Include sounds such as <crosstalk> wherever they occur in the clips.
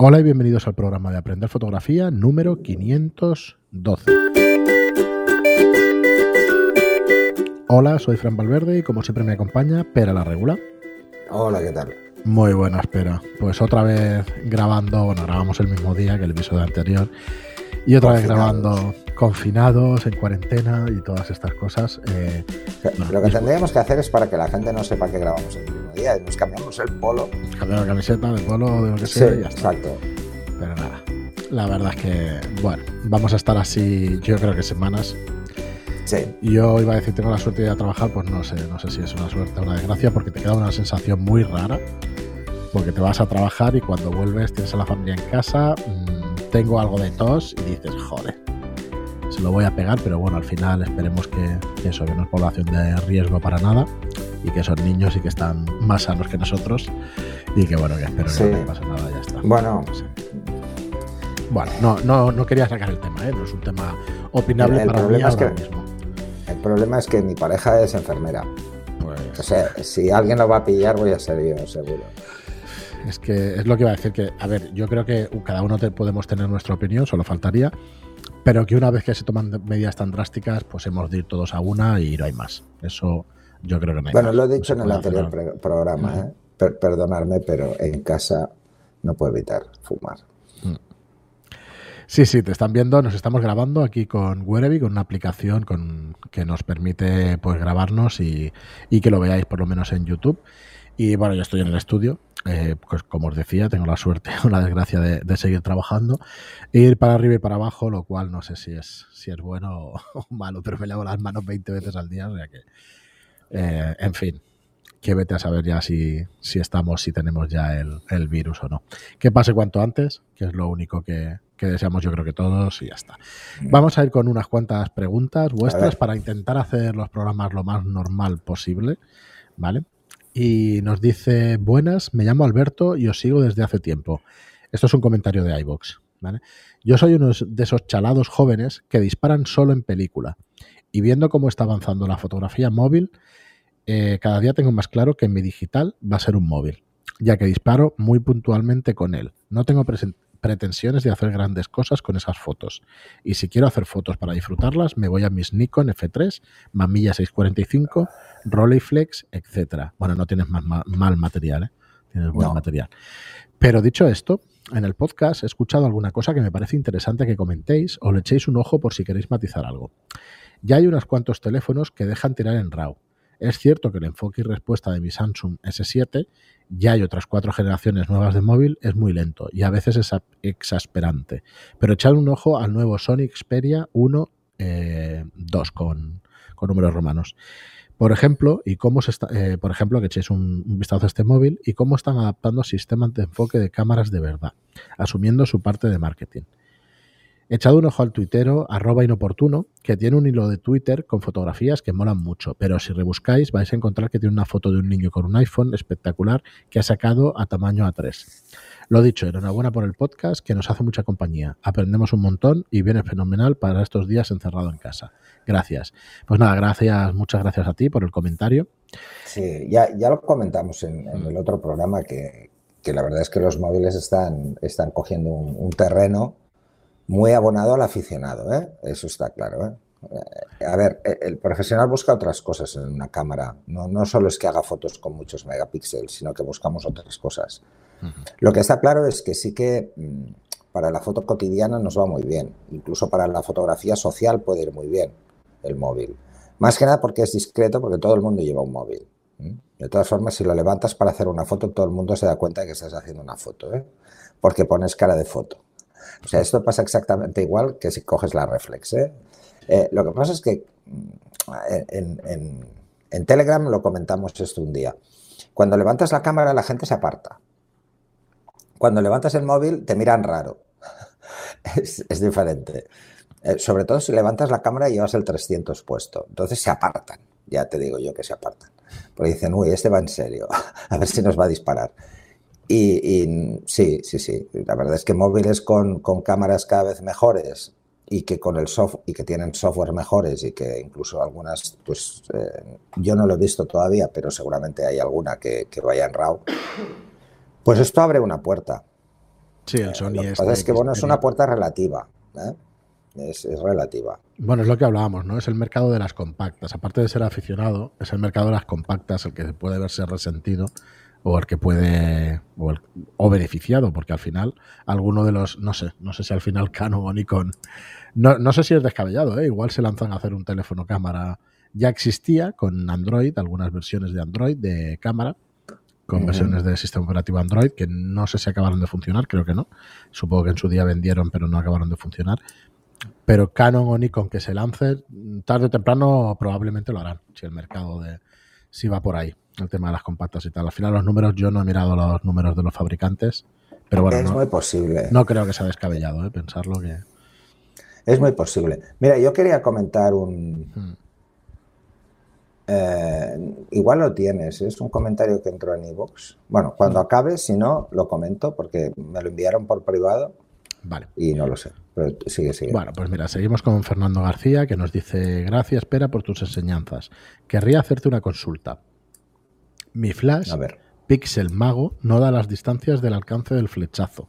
Hola y bienvenidos al programa de Aprender Fotografía número 512. Hola, soy Fran Valverde y como siempre me acompaña Pera la Regula. Hola, ¿qué tal? Muy buena, espera. Pues otra vez grabando, bueno, grabamos el mismo día que el episodio anterior. Y otra vez grabando confinados, en cuarentena y todas estas cosas. Eh, lo que tendríamos que hacer es para que la gente no sepa que grabamos el mismo día y nos cambiamos el polo. Cambiar la camiseta, el polo, de lo que sea. y ya está. Exacto. Pero nada, la verdad es que, bueno, vamos a estar así, yo creo que semanas. Sí. Yo iba a decir, tengo la suerte de ir a trabajar, pues no sé, no sé si es una suerte o una desgracia, porque te queda una sensación muy rara, porque te vas a trabajar y cuando vuelves tienes a la familia en casa. Mm, tengo algo de tos y dices, joder, se lo voy a pegar, pero bueno, al final esperemos que, eso, que no es población de riesgo para nada y que son niños y que están más sanos que nosotros y que bueno, que espero que no pase nada, ya está. Bueno. Bueno, no, no, no quería sacar el tema, ¿eh? no es un tema opinable el, para problema mí es que, mismo. El problema es que mi pareja es enfermera. Pues... O sea, si alguien lo va a pillar, voy a ser yo, seguro. Es que es lo que iba a decir que, a ver, yo creo que cada uno podemos tener nuestra opinión, solo faltaría, pero que una vez que se toman medidas tan drásticas, pues hemos de ir todos a una y no hay más. Eso yo creo que no hay Bueno, más. lo he dicho en el anterior programa, ¿eh? perdonarme, pero en casa no puedo evitar fumar. Sí, sí, te están viendo, nos estamos grabando aquí con Werevi, con una aplicación con, que nos permite pues grabarnos y, y que lo veáis por lo menos en YouTube. Y bueno, yo estoy en el estudio, eh, pues como os decía, tengo la suerte o <laughs> la desgracia de, seguir trabajando, e ir para arriba y para abajo, lo cual no sé si es, si es bueno <laughs> o, malo, pero me lavo las manos 20 veces al día, o sea que, eh, en fin, que vete a saber ya si, si estamos, si tenemos ya el, el, virus o no. Que pase cuanto antes, que es lo único que, que deseamos yo creo que todos y ya está. Vamos a ir con unas cuantas preguntas vuestras para intentar hacer los programas lo más normal posible, ¿vale? Y nos dice, buenas, me llamo Alberto y os sigo desde hace tiempo. Esto es un comentario de iVox. ¿vale? Yo soy uno de esos chalados jóvenes que disparan solo en película. Y viendo cómo está avanzando la fotografía móvil, eh, cada día tengo más claro que mi digital va a ser un móvil, ya que disparo muy puntualmente con él. No tengo pretensiones de hacer grandes cosas con esas fotos. Y si quiero hacer fotos para disfrutarlas, me voy a mis Nikon F3, Mamilla 645, Rolleiflex, etcétera. Bueno, no tienes mal material, ¿eh? tienes buen material. Pero dicho esto, en el podcast he escuchado alguna cosa que me parece interesante que comentéis o le echéis un ojo por si queréis matizar algo. Ya hay unos cuantos teléfonos que dejan tirar en RAW. Es cierto que el enfoque y respuesta de mi Samsung S7 ya hay otras cuatro generaciones nuevas de móvil, es muy lento y a veces es exasperante. Pero echad un ojo al nuevo Sony Xperia 1 eh, 2 con, números romanos. Por ejemplo, y cómo se está, eh, por ejemplo, que echéis un, vistazo a este móvil y cómo están adaptando sistemas de enfoque de cámaras de verdad, asumiendo su parte de marketing. Echad un ojo al tuitero, arroba inoportuno, que tiene un hilo de Twitter con fotografías que molan mucho, pero si rebuscáis vais a encontrar que tiene una foto de un niño con un iPhone espectacular que ha sacado a tamaño A3. Lo dicho, enhorabuena por el podcast que nos hace mucha compañía. Aprendemos un montón y viene fenomenal para estos días encerrado en casa. Gracias. Pues nada, gracias, muchas gracias a ti por el comentario. Sí, ya, ya lo comentamos en, el otro programa que, que, la verdad es que los móviles están, están cogiendo un terreno muy abonado al aficionado, ¿eh? eso está claro. ¿eh? A ver, el profesional busca otras cosas en una cámara. No, no solo es que haga fotos con muchos megapíxeles, sino que buscamos otras cosas. Uh -huh. Lo que está claro es que sí que mmm, para la foto cotidiana nos va muy bien. Incluso para la fotografía social puede ir muy bien el móvil. Más que nada porque es discreto, porque todo el mundo lleva un móvil. De todas formas, si lo levantas para hacer una foto, todo el mundo se da cuenta de que estás haciendo una foto, ¿eh? porque pones cara de foto. O sea, esto pasa exactamente igual que si coges la reflex. ¿eh? Eh, lo que pasa es que en, en, Telegram lo comentamos esto un día. Cuando levantas la cámara, la gente se aparta. Cuando levantas el móvil, te miran raro. <laughs> es, es, diferente. Eh, sobre todo si levantas la cámara y llevas el 300 puesto. Entonces se apartan. Ya te digo yo que se apartan. Porque dicen, uy, este va en serio. <laughs> A ver si nos va a disparar. Y, y, sí, sí, sí. La verdad es que móviles con, con, cámaras cada vez mejores y que con el software y que tienen software mejores y que incluso algunas, pues eh, yo no lo he visto todavía, pero seguramente hay alguna que, que, vaya en RAW. Pues esto abre una puerta. Sí, el Sony es. es que bueno, es una puerta relativa. Es, es, relativa. Bueno, es lo que hablábamos, ¿no? Es el mercado de las compactas. Aparte de ser aficionado, es el mercado de las compactas el que puede verse resentido o el que puede o, beneficiado porque al final alguno de los no sé no sé si al final Canon o Nikon no, no sé si es descabellado ¿eh? igual se lanzan a hacer un teléfono cámara. Ya existía con Android algunas versiones de Android de cámara con versiones de sistema operativo Android que no sé si acabaron de funcionar creo que no. Supongo que en su día vendieron pero no acabaron de funcionar. Pero Canon o Nikon que se lance tarde o temprano probablemente lo harán si el mercado de si va por ahí el tema de las compactas y tal. Al final los números, yo no he mirado los números de los fabricantes, pero bueno. Es no, muy posible. No creo que sea descabellado ¿eh? pensarlo que... Es muy posible. Mira, yo quería comentar un... Hmm. Eh, igual lo tienes, es un comentario que entró en iVoox. Bueno, cuando hmm. acabe, si no, lo comento porque me lo enviaron por privado. Vale. Y no lo sé. Pero sigue, sigue. Bueno, pues mira, seguimos con Fernando García que nos dice: Gracias, espera por tus enseñanzas. Querría hacerte una consulta. Mi flash Pixel Mago no da las distancias del alcance del flechazo.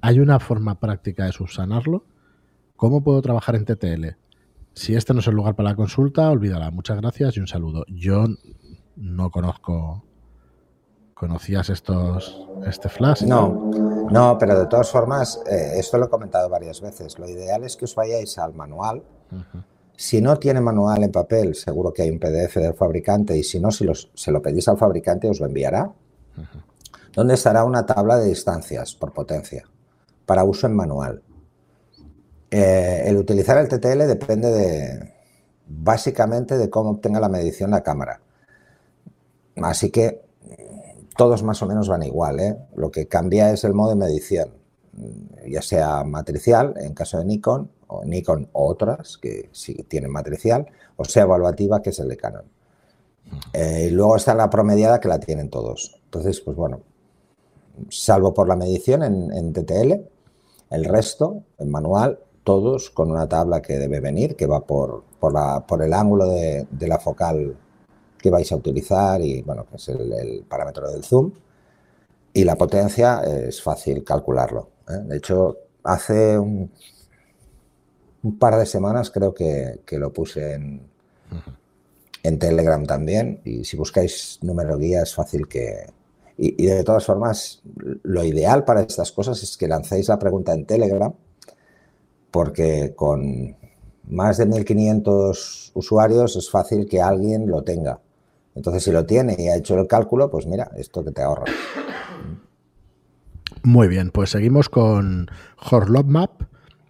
¿Hay una forma práctica de subsanarlo? ¿Cómo puedo trabajar en TTL? Si este no es el lugar para la consulta, olvídala. Muchas gracias y un saludo. Yo no conozco. ¿Conocías estos este flash? No, no, pero de todas formas, eh, esto lo he comentado varias veces. Lo ideal es que os vayáis al manual. Si no tiene manual en papel, seguro que hay un PDF del fabricante y si no, si se lo pedís al fabricante os lo enviará. Donde estará una tabla de distancias por potencia para uso en manual. Eh, el utilizar el TTL depende de básicamente de cómo obtenga la medición la cámara. Así que todos más o menos van igual. ¿eh? Lo que cambia es el modo de medición, ya sea matricial en caso de Nikon o Nikon o otras que sí tienen matricial, o sea evaluativa, que es el de Canon. Eh, y luego está la promediada que la tienen todos. Entonces, pues bueno, salvo por la medición en, TTL, el resto, en manual, todos con una tabla que debe venir, que va por, por, la, por el ángulo de, la focal que vais a utilizar y, bueno, que es el, parámetro del zoom. Y la potencia es fácil calcularlo. ¿eh? De hecho, hace un, un par de semanas creo que, lo puse en, en, Telegram también. Y si buscáis número guía es fácil que... Y, de todas formas, lo ideal para estas cosas es que lancéis la pregunta en Telegram, porque con más de 1500 usuarios es fácil que alguien lo tenga. Entonces, si lo tiene y ha hecho el cálculo, pues mira, esto que te ahorra. Muy bien, pues seguimos con Horlopmap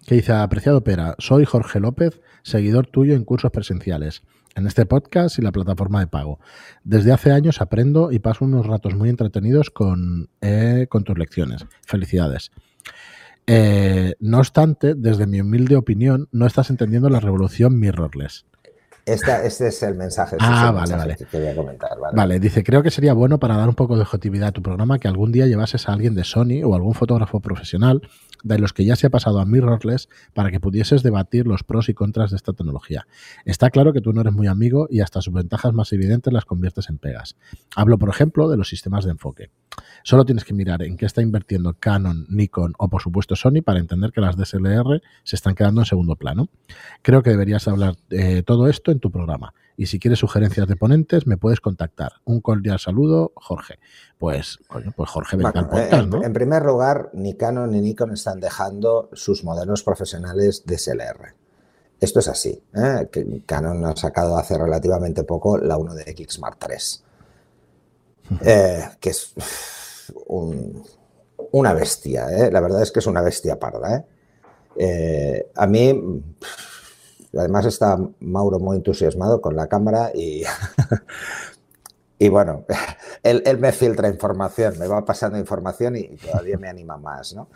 que dice, apreciado Pera, soy Jorge López, seguidor tuyo en cursos presenciales, en este podcast y la plataforma de pago. Desde hace años aprendo y paso unos ratos muy entretenidos con, eh, con tus lecciones. Felicidades. Eh, no obstante, desde mi humilde opinión, no estás entendiendo la revolución mirrorless. Este es el mensaje, ah, vale, vale. que quería comentar. Vale. vale. dice, creo que sería bueno para dar un poco de objetividad a tu programa que algún día llevases a alguien de Sony o algún fotógrafo profesional de los que ya se ha pasado a mirrorless para que pudieses debatir los pros y contras de esta tecnología. Está claro que tú no eres muy amigo y hasta sus ventajas más evidentes las conviertes en pegas. Hablo, por ejemplo, de los sistemas de enfoque. Solo tienes que mirar en qué está invirtiendo Canon, Nikon o, por supuesto, Sony para entender que las DSLR se están quedando en segundo plano. Creo que deberías hablar de todo esto en tu programa. Y si quieres sugerencias de ponentes, me puedes contactar. Un cordial saludo, Jorge. Pues, pues Jorge, venga al podcast, ¿no? En primer lugar, ni Canon ni Nikon están dejando sus modelos profesionales de SLR. Esto es así. ¿eh? Canon ha sacado hace relativamente poco la 1DX Mark III, eh, que es una bestia. ¿eh? La verdad es que es una bestia parda. a mí Además está Mauro muy entusiasmado con la cámara y, <laughs> y bueno, <laughs> él, me filtra información, me va pasando información y todavía me anima más, ¿no?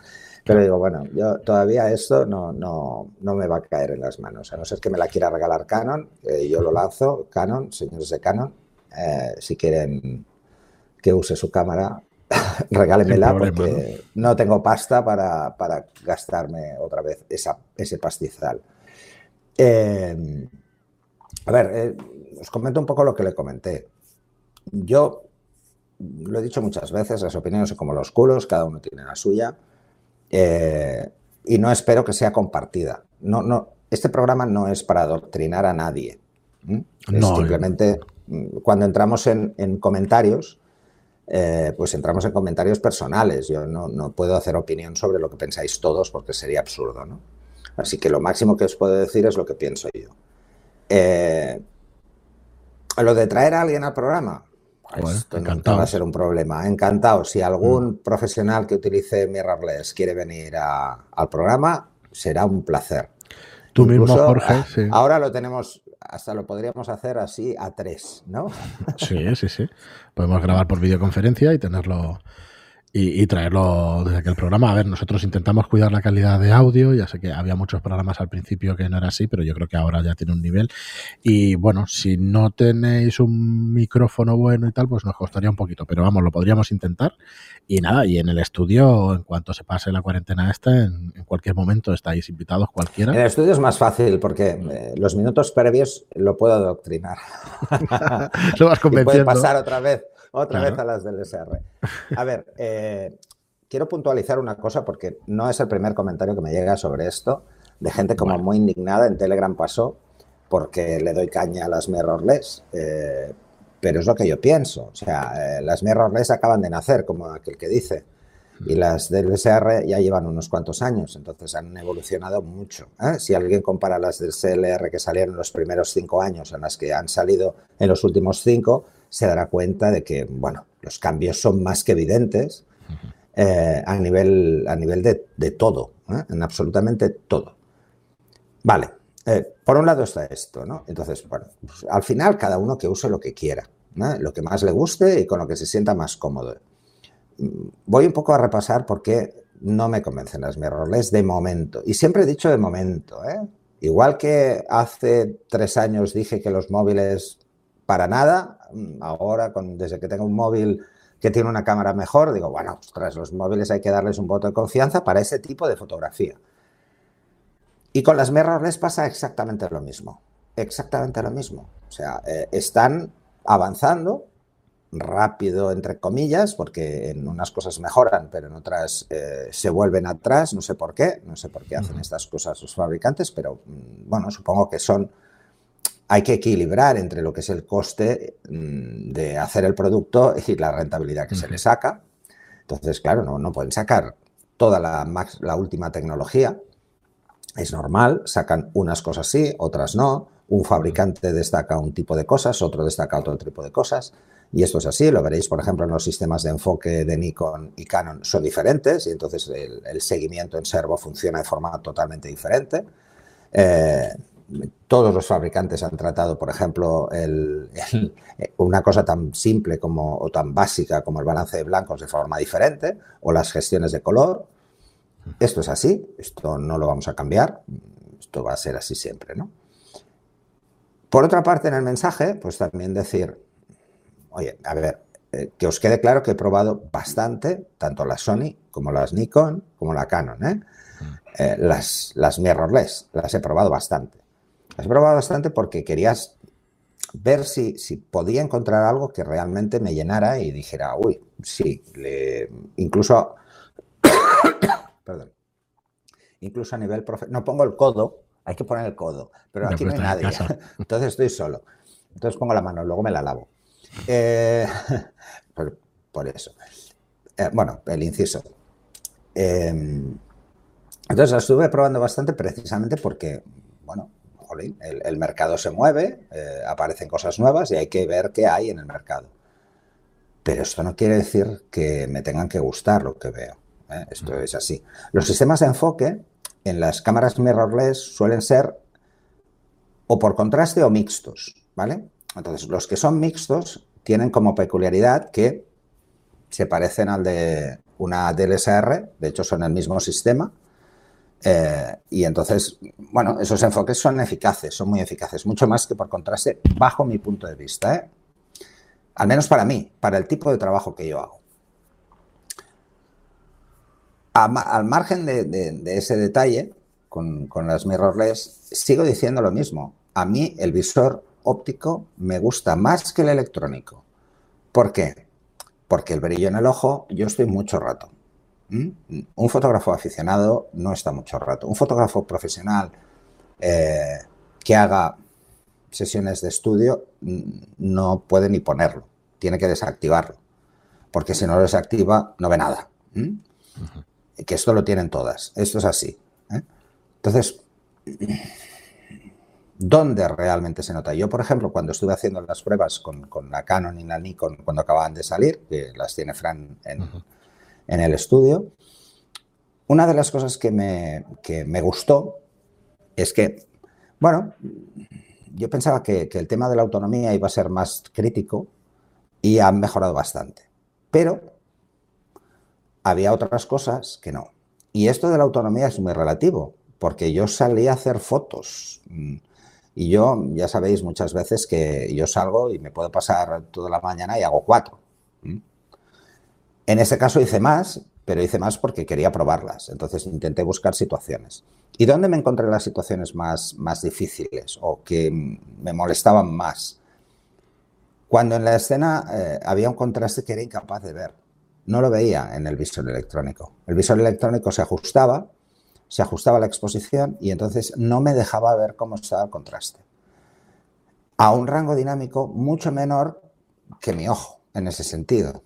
Pero digo, bueno, yo todavía esto no, no, no, me va a caer en las manos, a no ser que me la quiera regalar Canon, yo lo lanzo, Canon, señores de Canon, eh, si quieren que use su cámara, <laughs> regálenmela porque ¿no? tengo pasta para, para gastarme otra vez esa, ese pastizal. Em, a ver, eh, os comento un poco lo que le comenté. Yo lo he dicho muchas veces, las opiniones son como los culos, cada uno tiene la suya. eh, y no espero que sea compartida. No, no, este programa no es para adoctrinar a nadie. simplemente mm, cuando entramos en, comentarios, eh, pues entramos en comentarios personales. Yo no, puedo hacer opinión sobre lo que pensáis todos porque sería absurdo. ¿no? Así que lo máximo que os puedo decir es lo que pienso yo. Eh, lo de traer a alguien al programa, esto no va a ser un problema. Encantado. Si algún mm. profesional que utilice Mirrorless quiere venir al programa, será un placer. Tú mismo, Jorge. Ahora lo tenemos, hasta lo podríamos hacer así a tres, ¿no? Sí, sí, sí. Podemos grabar por videoconferencia y tenerlo y, traerlo desde aquel programa. A ver, nosotros intentamos cuidar la calidad de audio. Ya sé que había muchos programas al principio que no era así, pero yo creo que ahora ya tiene un nivel. Y bueno, si no tenéis un micrófono bueno y tal, pues nos costaría un poquito. Pero vamos, lo podríamos intentar. Y nada, y en el estudio, en cuanto se pase la cuarentena esta, en, cualquier momento estáis invitados cualquiera. En el estudio es más fácil porque eh, los minutos previos lo puedo adoctrinar. <laughs> lo vas <laughs> convenciendo. puede pasar otra vez otra vez a las del SR. A ver, <laughs> eh, quiero puntualizar una cosa porque no es el primer comentario que me llega sobre esto, de gente como muy indignada. En Telegram pasó porque le doy caña a las mirrorless. Eh, pero es lo que yo pienso. O sea, eh, las mirrorless acaban de nacer, como aquel que dice. Y las del SR ya llevan unos cuantos años, entonces han evolucionado mucho. Si alguien compara las del CLR que salieron los primeros cinco años a las que han salido en los últimos cinco, se dará cuenta de que, bueno, los cambios son más que evidentes eh, a nivel, a nivel de, todo, ¿eh? en absolutamente todo. Vale, eh, por un lado está esto, ¿no? Entonces, bueno, pues, al final cada uno que use lo que quiera, lo que más le guste y con lo que se sienta más cómodo. Mm, voy un poco a repasar por qué no me convencen las mirrorless de momento. Y siempre he dicho de momento, Igual que hace tres años dije que los móviles para nada, ahora, con, desde que tengo un móvil que tiene una cámara mejor, digo, bueno, ostras, los móviles hay que darles un voto de confianza para ese tipo de fotografía. Y con las mirrorless pasa exactamente lo mismo. Exactamente lo mismo. O sea, eh, están avanzando rápido, entre comillas, porque en unas cosas mejoran, pero en otras eh, se vuelven atrás. No sé por qué, no sé por qué hacen estas cosas los fabricantes, pero mm, bueno, supongo que son hay que equilibrar entre lo que es el coste mm, de hacer el producto y la rentabilidad que se le saca. Entonces, claro, no, no pueden sacar toda la, la, última tecnología. Es normal, sacan unas cosas sí, otras no. Un fabricante destaca un tipo de cosas, otro destaca otro tipo de cosas. Y esto es así, lo veréis, por ejemplo, en los sistemas de enfoque de Nikon y Canon son diferentes y entonces el, seguimiento en servo funciona de forma totalmente diferente. Eh, todos los fabricantes han tratado, por ejemplo, una cosa tan simple como, o tan básica como el balance de blancos de forma diferente, o las gestiones de color. Esto es así, esto no lo vamos a cambiar, esto va a ser así siempre, ¿no? Por otra parte, en el mensaje, pues también decir, oye, a ver, eh, que os quede claro que he probado bastante, tanto la Sony como las Nikon, como la Canon, ¿eh? Mm. Eh, las, las mirrorless, las he probado bastante. Has probado bastante porque querías ver si, si, podía encontrar algo que realmente me llenara y dijera, uy, sí, incluso, <coughs> perdón, incluso a nivel profesional, no pongo el codo, hay que poner el codo, pero aquí no hay nadie, <laughs> entonces estoy solo, entonces pongo la mano, luego me la lavo. Eh, <laughs> por, eso. Eh, bueno, el inciso. Em, entonces la estuve probando bastante precisamente porque, bueno, el, mercado se mueve, eh, aparecen cosas nuevas y hay que ver qué hay en el mercado. Pero esto no quiere decir que me tengan que gustar lo que veo. ¿eh? Esto es así. Los sistemas de enfoque en las cámaras mirrorless suelen ser o por contraste o mixtos, ¿vale? Entonces, los que son mixtos tienen como peculiaridad que se parecen al de una DLSR, de hecho son el mismo sistema, eh, y entonces, bueno, esos enfoques son eficaces, son muy eficaces, mucho más que por contraste, bajo mi punto de vista. ¿eh? Al menos para mí, para el tipo de trabajo que yo hago. al margen de, ese detalle, con, con las mirrorless, sigo diciendo lo mismo. A mí el visor óptico me gusta más que el electrónico. ¿Por qué? Porque el brillo en el ojo, yo estoy mucho rato. Un fotógrafo aficionado no está mucho rato. Un fotógrafo profesional eh, que haga sesiones de estudio no puede ni ponerlo, tiene que desactivarlo, porque si no lo desactiva no ve nada. Que esto lo tienen todas, esto es así. ¿eh? Entonces, ¿dónde realmente se nota? Yo, por ejemplo, cuando estuve haciendo las pruebas con, la Canon y la Nikon cuando acababan de salir, que las tiene Fran en, el estudio, una de las cosas que me, que me gustó es que, bueno, yo pensaba que, el tema de la autonomía iba a ser más crítico y han mejorado bastante. Pero había otras cosas que no. Y esto de la autonomía es muy relativo, porque yo salí a hacer fotos. Y yo, ya sabéis muchas veces que yo salgo y me puedo pasar toda la mañana y hago cuatro. En ese caso hice más, pero hice más porque quería probarlas. Entonces intenté buscar situaciones. ¿Y dónde me encontré las situaciones más, más difíciles o que me molestaban más? Cuando en la escena eh, había un contraste que era incapaz de ver. No lo veía en el visor electrónico. El visor electrónico se ajustaba, se ajustaba la exposición y entonces no me dejaba ver cómo estaba el contraste. A un rango dinámico mucho menor que mi ojo en ese sentido.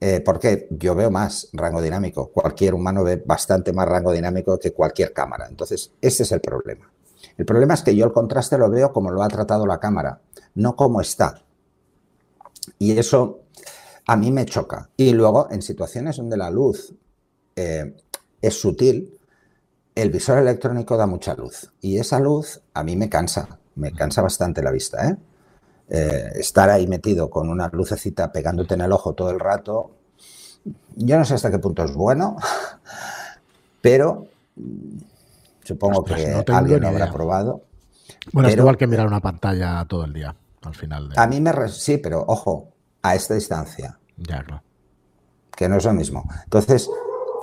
Eh, porque yo veo más rango dinámico. Cualquier humano ve bastante más rango dinámico que cualquier cámara. Entonces, ese es el problema. El problema es que yo el contraste lo veo como lo ha tratado la cámara, no como está. Y eso a mí me choca. Y luego, en situaciones donde la luz eh, es sutil, el visor electrónico da mucha luz. Y esa luz a mí me cansa, me cansa bastante la vista. ¿eh? Eh, estar ahí metido con una lucecita pegándote en el ojo todo el rato, yo no sé hasta qué punto es bueno, <laughs> pero mm, supongo que alguien lo habrá probado. Bueno, es igual que mirar una pantalla todo el día, al final. A mí me... Sí, pero ojo, a esta distancia. Ya, claro. Que no es lo mismo. Entonces,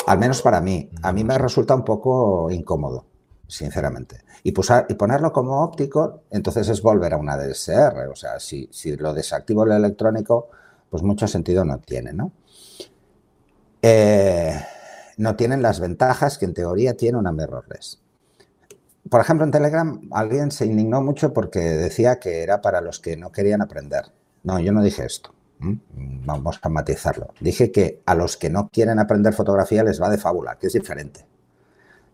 al menos para mí, a mí me resulta un poco incómodo sinceramente. Y, y ponerlo como óptico, entonces es volver a una DSR. O sea, si, lo desactivo el electrónico, pues mucho sentido no tiene, ¿no? Eh, no tienen las ventajas que en teoría tiene una mirrorless. Por ejemplo, en Telegram alguien se indignó mucho porque decía que era para los que no querían aprender. No, yo no dije esto. Vamos a matizarlo. Dije que a los que no quieren aprender fotografía les va de fábula, que es diferente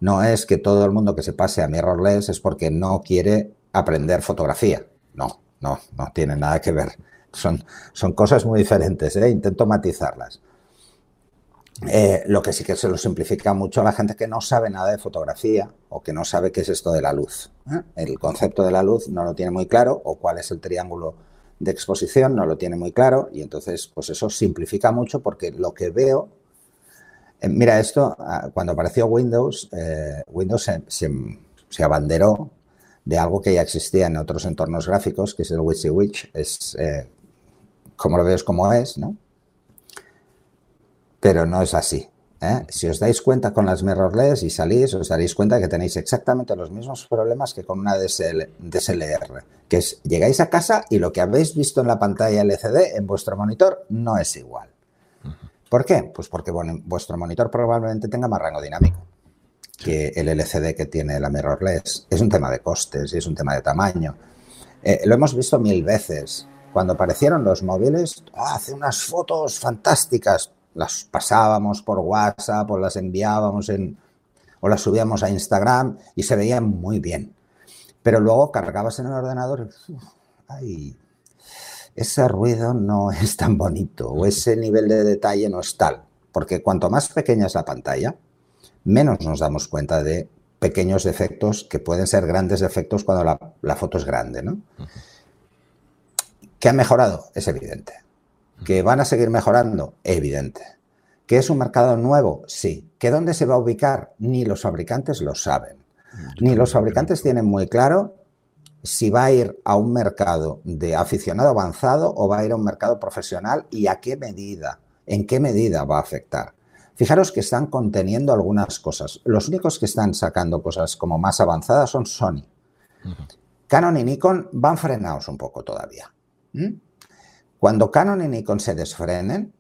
no es que todo el mundo que se pase a mirrorless es porque no quiere aprender fotografía. No, no, no tiene nada que ver. Son, son cosas muy diferentes, ¿eh? intento matizarlas. Eh, lo que sí que se lo simplifica mucho a la gente que no sabe nada de fotografía o que no sabe qué es esto de la luz. ¿eh? El concepto de la luz no lo tiene muy claro o cuál es el triángulo de exposición no lo tiene muy claro y entonces pues eso simplifica mucho porque lo que veo mira, esto, ah, cuando apareció Windows, eh, Windows se, abanderó de algo que ya existía en otros entornos gráficos, que es el WYSIWYG. Es, eh, como lo veo, es como es, ¿no? Pero no es así. Si os dais cuenta con las mirrorless y salís, os daréis cuenta que tenéis exactamente los mismos problemas que con una DSLR, que es llegáis a casa y lo que habéis visto en la pantalla LCD en vuestro monitor no es igual. ¿Por qué? Pues porque vuestro monitor probablemente tenga más rango dinámico que el LCD que tiene la mirrorless. Es un tema de costes y es un tema de tamaño. Eh, lo hemos visto mil veces. Cuando aparecieron los móviles, ¡ah! hace unas fotos fantásticas. Las pasábamos por WhatsApp o las enviábamos en, o las subíamos a Instagram y se veían muy bien. Pero luego cargabas en el ordenador y ¡ay! Ese ruido no <laughs> es tan bonito o ese nivel de detalle no es tal. Porque cuanto más pequeña es la pantalla, menos nos damos cuenta de pequeños defectos que pueden ser grandes defectos cuando la, foto es grande. ¿no? ¿Que ha mejorado? Es evidente. ¿Que van a seguir mejorando? Evidente. ¿Que es un mercado nuevo? Sí. ¿Que dónde se va a ubicar? Ni los fabricantes lo saben. Ni los fabricantes tienen muy claro si va a ir a un mercado de aficionado avanzado o va a ir a un mercado profesional y a qué medida, en qué medida va a afectar. Fijaros que están conteniendo algunas cosas. Los únicos que están sacando cosas como más avanzadas son Sony. Canon y Nikon van frenados un poco todavía. Cuando Canon y Nikon se desfrenen,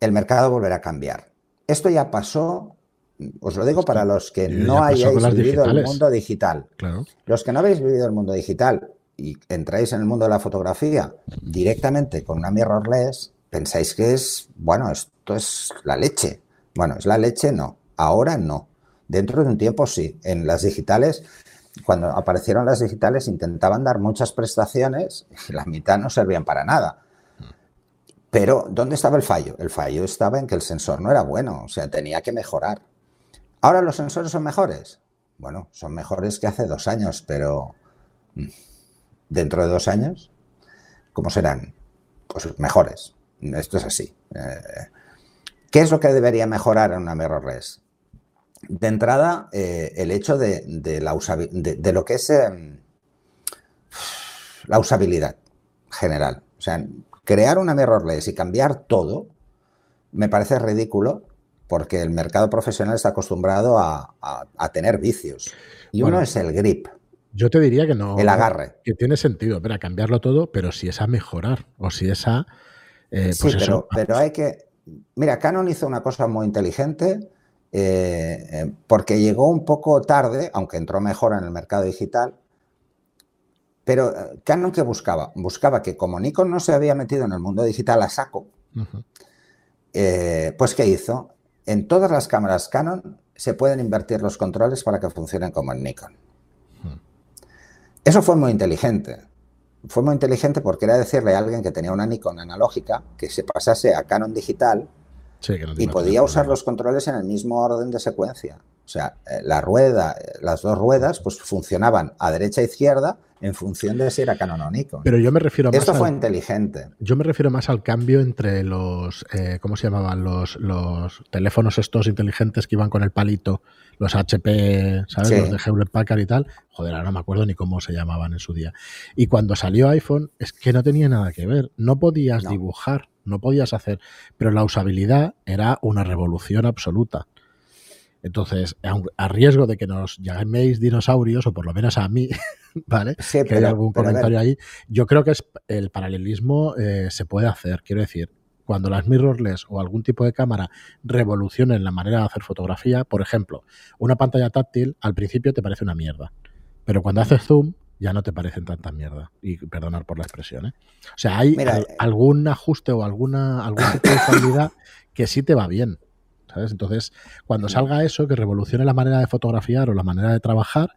el mercado volverá a cambiar. Esto ya pasó, os lo digo para los que no hayáis vivido el mundo digital. Los que no habéis vivido el mundo digital y entráis en el mundo de la fotografía directamente con una mirrorless, pensáis que es, bueno, esto es la leche. Bueno, es la leche, no. Ahora no. Dentro de un tiempo sí. En las digitales, cuando aparecieron las digitales, intentaban dar muchas prestaciones y la mitad no servían para nada. Pero, ¿dónde estaba el fallo? El fallo estaba en que el sensor no era bueno, o sea, tenía que mejorar. ¿Ahora los sensores son mejores? Bueno, son mejores que hace dos años, pero mm, dentro de dos años, ¿cómo serán? Pues mejores. Esto es así. Eh, ¿Qué es lo que debería mejorar en una mirrorless? De entrada, eh, el hecho de, la de, lo que es em, la usabilidad general. O sea, crear una mirrorless y cambiar todo me parece ridículo porque el mercado profesional está acostumbrado a, tener vicios. Y uno es el grip. Yo te diría que no. El agarre. Que tiene sentido, para cambiarlo todo, pero si es a mejorar o si es a. Eh, pues sí, pero, pero, hay que. Mira, Canon hizo una cosa muy inteligente eh, eh, porque llegó un poco tarde, aunque entró mejor en el mercado digital, pero Canon que buscaba? Buscaba que como Nikon no se había metido en el mundo digital a saco, pues ¿qué hizo? En todas las cámaras Canon se pueden invertir los controles para que funcionen como en Nikon. Eso fue muy inteligente. Fue muy inteligente porque era decirle a alguien que tenía una Nikon analógica que se pasase a Canon digital y podía usar los controles en el mismo orden de secuencia. O sea, eh, la rueda, las dos ruedas, pues funcionaban a derecha e izquierda en función de si era Canon o Nikon. Pero yo me refiero más Esto fue inteligente. Yo me refiero más al cambio entre los, eh, ¿cómo se llamaban? Los, los teléfonos estos inteligentes que iban con el palito, los HP, ¿sabes? Los de Hewlett Packard y tal. Joder, ahora no me acuerdo ni cómo se llamaban en su día. Y cuando salió iPhone, es que no tenía nada que ver. No podías dibujar, no podías hacer, pero la usabilidad era una revolución absoluta. Entonces, a riesgo de que nos llaméis dinosaurios, o por lo menos a mí, <laughs> ¿vale? que hay algún comentario ahí, yo creo que es el paralelismo eh, se puede hacer. Quiero decir, cuando las mirrorless o algún tipo de cámara revolucionen la manera de hacer fotografía, por ejemplo, una pantalla táctil al principio te parece una mierda, pero cuando haces zoom ya no te parecen tanta mierda. Y perdonar por la expresión, ¿eh? O sea, hay eh, algún ajuste o alguna algún tipo de estabilidad <coughs> que sí te va bien. Entonces, cuando salga eso, que revolucione la manera de fotografiar o la manera de trabajar,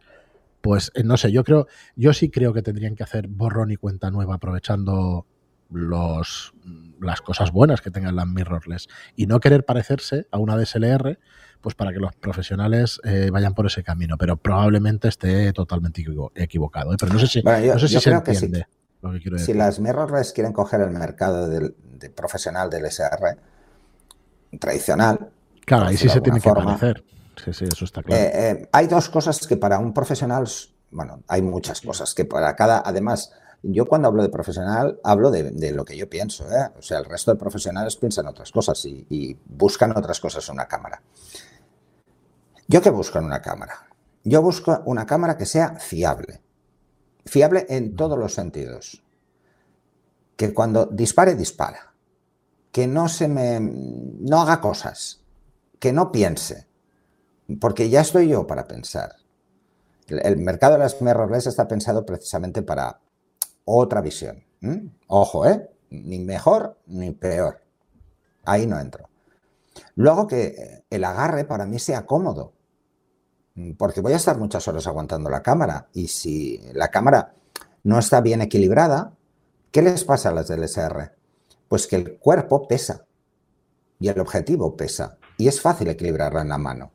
pues eh, no sé, yo creo, yo sí creo que tendrían que hacer borrón y cuenta nueva aprovechando los, las cosas buenas que tengan las mirrorless y no querer parecerse a una DSLR, pues para que los profesionales eh, vayan por ese camino, pero probablemente esté totalmente equivocado. ¿eh? Pero no sé si, no sé si se entiende. Lo que quiero decir. Si las mirrorless quieren coger el mercado del, profesional del SR tradicional, Claro, ahí sí se tiene que parecer. Sí, sí, eso está claro. Eh, eh, hay dos cosas que para un profesional, bueno, hay muchas cosas que para cada, además, yo cuando hablo de profesional hablo de, lo que yo pienso, ¿eh? o sea, el resto de profesionales piensan otras cosas y, buscan otras cosas en una cámara. ¿Yo qué busco en una cámara? Yo busco una cámara que sea fiable, fiable en todos los sentidos, que cuando dispare, dispara, que no se me, no haga cosas, que no piense, porque ya estoy yo para pensar. El, mercado de las mirrorless está pensado precisamente para otra visión. Ojo, ¿eh? Ni mejor ni peor. Ahí no entro. Luego que el agarre para mí sea cómodo, porque voy a estar muchas horas aguantando la cámara y si la cámara no está bien equilibrada, ¿qué les pasa a las del SR? Pues que el cuerpo pesa y el objetivo pesa y es fácil equilibrarla en la mano.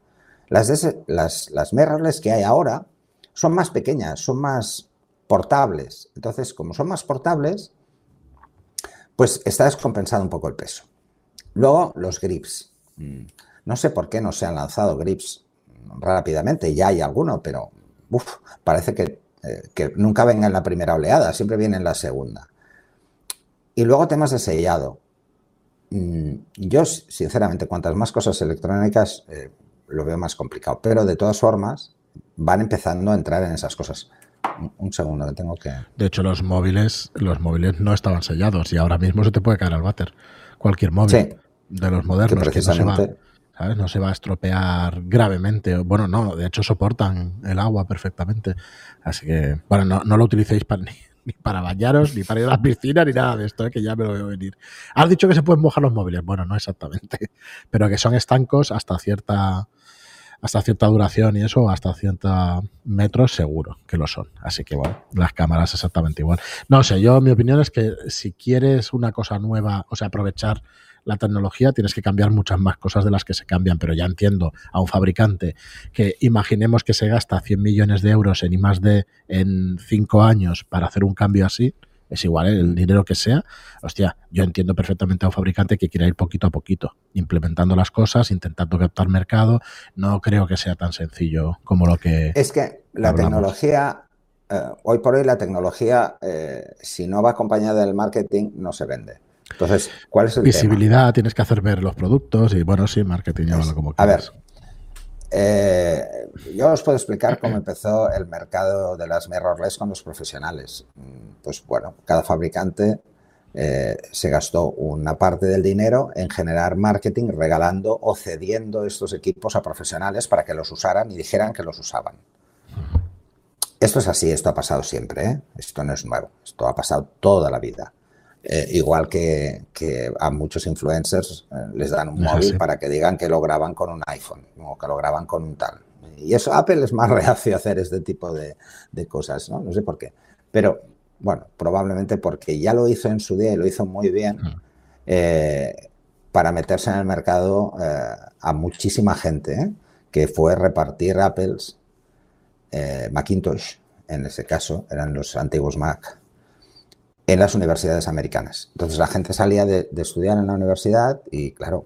Las, las, las que hay ahora son más pequeñas, son más portables. Entonces, como son más portables, pues está descompensado un poco el peso. Luego, los grips. Mm, no sé por qué no se han lanzado grips rápidamente, ya hay alguno, pero parece que, eh, que nunca venga en la primera oleada, siempre viene en la segunda. Y luego temas de sellado. Mm, yo, sinceramente, cuantas más cosas electrónicas, eh, lo veo más complicado. Pero de todas formas, van empezando a entrar en esas cosas. Un segundo, que tengo que. De hecho, los móviles, los móviles no estaban sellados y ahora mismo se te puede caer al váter. Cualquier móvil. de los modernos, que, no, se va, ¿sabes? no se va a estropear gravemente. Bueno, no, de hecho soportan el agua perfectamente. Así que, bueno, no, no lo utilicéis para, ni, para bañaros, ni para ir a la piscina, ni nada de esto, ¿eh? que ya me lo veo venir. Has dicho que se pueden mojar los móviles. Bueno, no exactamente, <laughs> pero que son estancos hasta cierta hasta cierta duración y eso, hasta ciertos metros seguro que lo son. Así que bueno, las cámaras exactamente igual. No sé, yo mi opinión es que si quieres una cosa nueva, o sea, aprovechar la tecnología, tienes que cambiar muchas más cosas de las que se cambian, pero ya entiendo a un fabricante que imaginemos que se gasta 100 millones de euros en I más D en 5 años para hacer un cambio así, es igual ¿eh? el dinero que sea, hostia, yo entiendo perfectamente a un fabricante que quiera ir poquito a poquito, implementando las cosas, intentando captar mercado, no creo que sea tan sencillo como lo que... Es que la tecnología, eh, hoy por hoy la tecnología, eh, si no va acompañada del marketing, no se vende. Entonces, ¿cuál es el Visibilidad, tienes que hacer ver los productos y bueno, sí, marketing, llámalo como quieras. A ver, eh, yo os puedo explicar cómo empezó el mercado de las mirrorless con los profesionales. Mm, pues bueno, cada fabricante eh, se gastó una parte del dinero en generar marketing regalando o cediendo estos equipos a profesionales para que los usaran y dijeran que los usaban. Esto es así, esto ha pasado siempre, ¿eh? esto no es nuevo, esto ha pasado toda la vida. Eh, igual que, a muchos influencers eh, les dan un móvil para que digan que lo graban con un iPhone o que lo graban con un tal. Y eso Apple es más <laughs> reacio a hacer este tipo de, cosas, ¿no? No sé por qué. Pero bueno, probablemente porque ya lo hizo en su día y lo hizo muy bien eh, para meterse en el mercado a muchísima gente, que fue repartir Apples, Macintosh, en ese caso, eran los antiguos Mac en las universidades americanas. Entonces la gente salía de, estudiar en la universidad y, claro,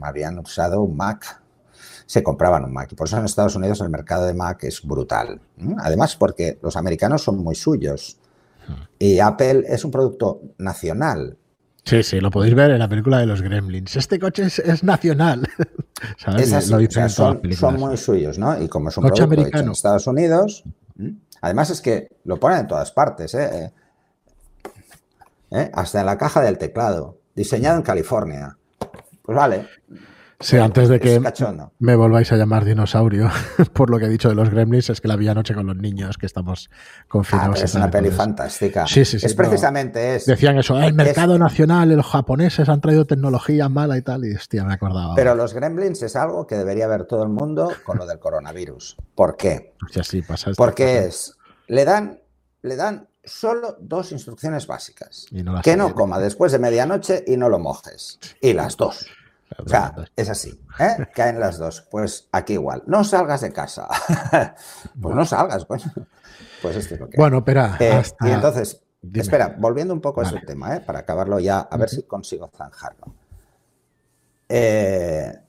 habían usado un Mac, se compraban un Mac. Por eso en Estados Unidos el mercado de Mac es brutal. Además, porque los americanos son muy suyos y Apple es un producto nacional. Sí, sí, lo podéis ver en la película de los Gremlins. Este coche es, nacional. <laughs> son, muy suyos, ¿no? Y como es un producto americano. en Estados Unidos, además es que lo ponen en todas partes, ¿eh? ¿Eh? hasta en la caja del teclado, diseñado en California. Pues vale. Sí, antes de que me volváis a llamar dinosaurio, <laughs> por lo que he dicho de los gremlins, es que la vi anoche con los niños que estamos confinados. Ah, es una peli fantástica. Sí, sí, sí. Es precisamente eso. Decían eso, el mercado nacional, los japoneses han traído tecnología mala y tal, y hostia, me acordaba. Pero los gremlins es algo que debería ver todo el mundo con lo del coronavirus. ¿Por qué? sí, pasa Porque es, le dan, le dan solo dos instrucciones básicas. que no coma después de medianoche y no lo mojes. Y las dos. O sea, es así. ¿eh? Caen las dos. Pues aquí igual. No salgas de casa. <laughs> pues no salgas. Pues, pues esto es lo que. Bueno, espera. Eh, y entonces, espera, volviendo un poco a ese tema, ¿eh? para acabarlo ya, a ver si consigo zanjarlo. de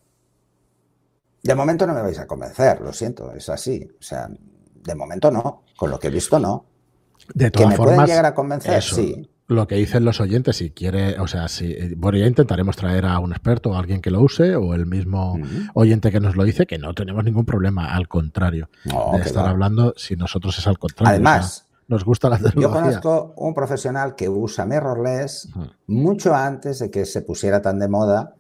momento no me vais a convencer, lo siento, es así. O sea, de momento no. Con lo que he visto, no. De todas ¿Que me formas, llegar a convencer? sí. Lo que dicen los oyentes, si quiere, o sea, si, bueno, ya intentaremos traer a un experto o a alguien que lo use, o el mismo oyente que nos lo dice, que no tenemos ningún problema, al contrario. de estar hablando, si nosotros es al contrario. Además, nos gusta la tecnología. Yo conozco un profesional que usa mirrorless mucho antes de que se pusiera tan de moda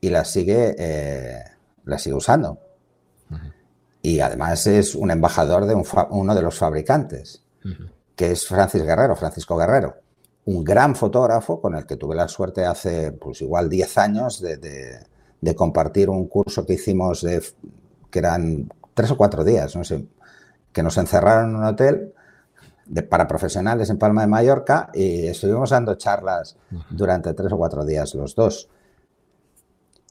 y la sigue, eh, la sigue usando. Y además es un embajador de uno de los fabricantes que es Francis Guerrero, Francisco Guerrero, un gran fotógrafo con el que tuve la suerte hace, pues igual 10 años de, compartir un curso que hicimos de, que eran tres o cuatro días, no sé, que nos encerraron en un hotel para profesionales en Palma de Mallorca y estuvimos dando charlas durante tres o cuatro días los dos.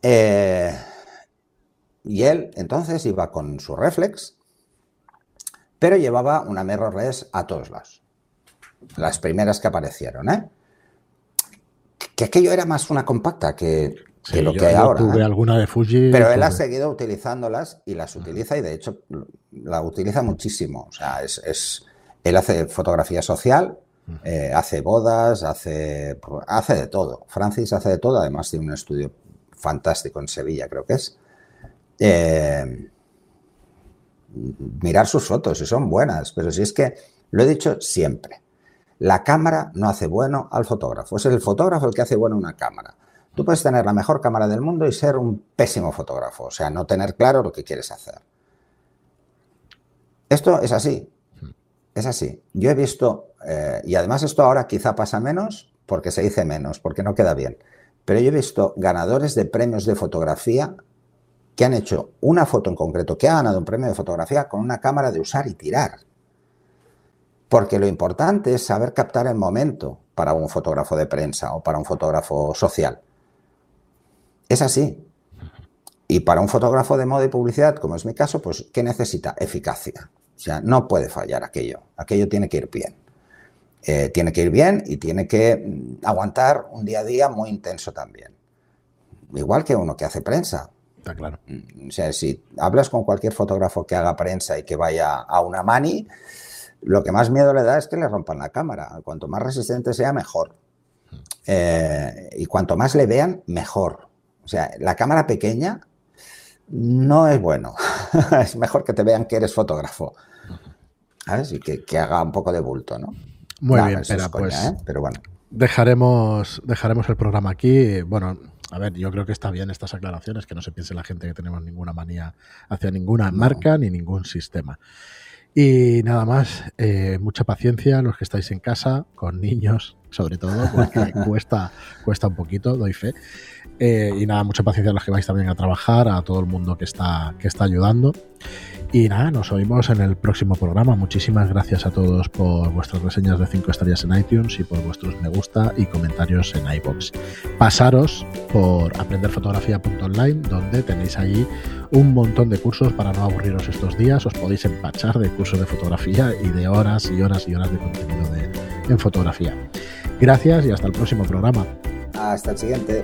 Eh, y él entonces iba con su reflex pero llevaba una mirrorless a todos lados. Las primeras que aparecieron, ¿eh? Que aquello era más una compacta que, lo que hay ahora. Tuve ¿eh? alguna de Fuji. Pero él ha seguido utilizándolas y las utiliza y de hecho la utiliza muchísimo. O sea, es, él hace fotografía social, eh, hace bodas, hace, hace de todo. Francis hace de todo, además tiene un estudio fantástico en Sevilla, creo que es. Eh, mirar sus fotos, y son buenas, pero si es que lo he dicho siempre, la cámara no hace bueno al fotógrafo, es el fotógrafo el que hace bueno una cámara. Tú puedes tener la mejor cámara del mundo y ser un pésimo fotógrafo, o sea, no tener claro lo que quieres hacer. Esto es así, es así. Yo he visto, eh, y además esto ahora quizá pasa menos porque se dice menos, porque no queda bien, pero yo he visto ganadores de premios de fotografía que han hecho una foto en concreto, que ha ganado un premio de fotografía con una cámara de usar y tirar. Porque lo importante es saber captar el momento para un fotógrafo de prensa o para un fotógrafo social. Es así. Y para un fotógrafo de moda y publicidad, como es mi caso, pues ¿qué necesita? Eficacia. O sea, no puede fallar aquello. Aquello tiene que ir bien. Eh, tiene que ir bien y tiene que mm, aguantar un día a día muy intenso también. Igual que uno que hace prensa. Está claro. Mm, o sea, si hablas con cualquier fotógrafo que haga prensa y que vaya a una mani, lo que más miedo le da es que le rompan la cámara. Cuanto más resistente sea, mejor. Mm. Eh, y cuanto más le vean, mejor. O sea, la cámara pequeña no es bueno. <laughs> es mejor que te vean que eres fotógrafo. ¿Sabes? Y que, haga un poco de bulto, ¿no? Muy bien, pero, pues, ¿eh? pero bueno. Dejaremos, dejaremos el programa aquí. Bueno, a ver, yo creo que está bien estas aclaraciones, que no se piense la gente que tenemos ninguna manía hacia ninguna marca ni ningún sistema. Y nada más, eh, mucha paciencia los que estáis en casa, con niños sobre todo, porque <laughs> cuesta, cuesta un poquito, doy fe. Eh, y nada, mucha paciencia a los que vais también a trabajar, a todo el mundo que está, que está ayudando. Y nada, nos oímos en el próximo programa. Muchísimas gracias a todos por vuestras reseñas de 5 estrellas en iTunes y por vuestros me gusta y comentarios en iBox. Pasaros por aprenderfotografía.online, donde tenéis allí un montón de cursos para no aburriros estos días. Os podéis empachar de cursos de fotografía y de horas y horas y horas de contenido de, en fotografía. Gracias y hasta el próximo programa. Hasta el siguiente.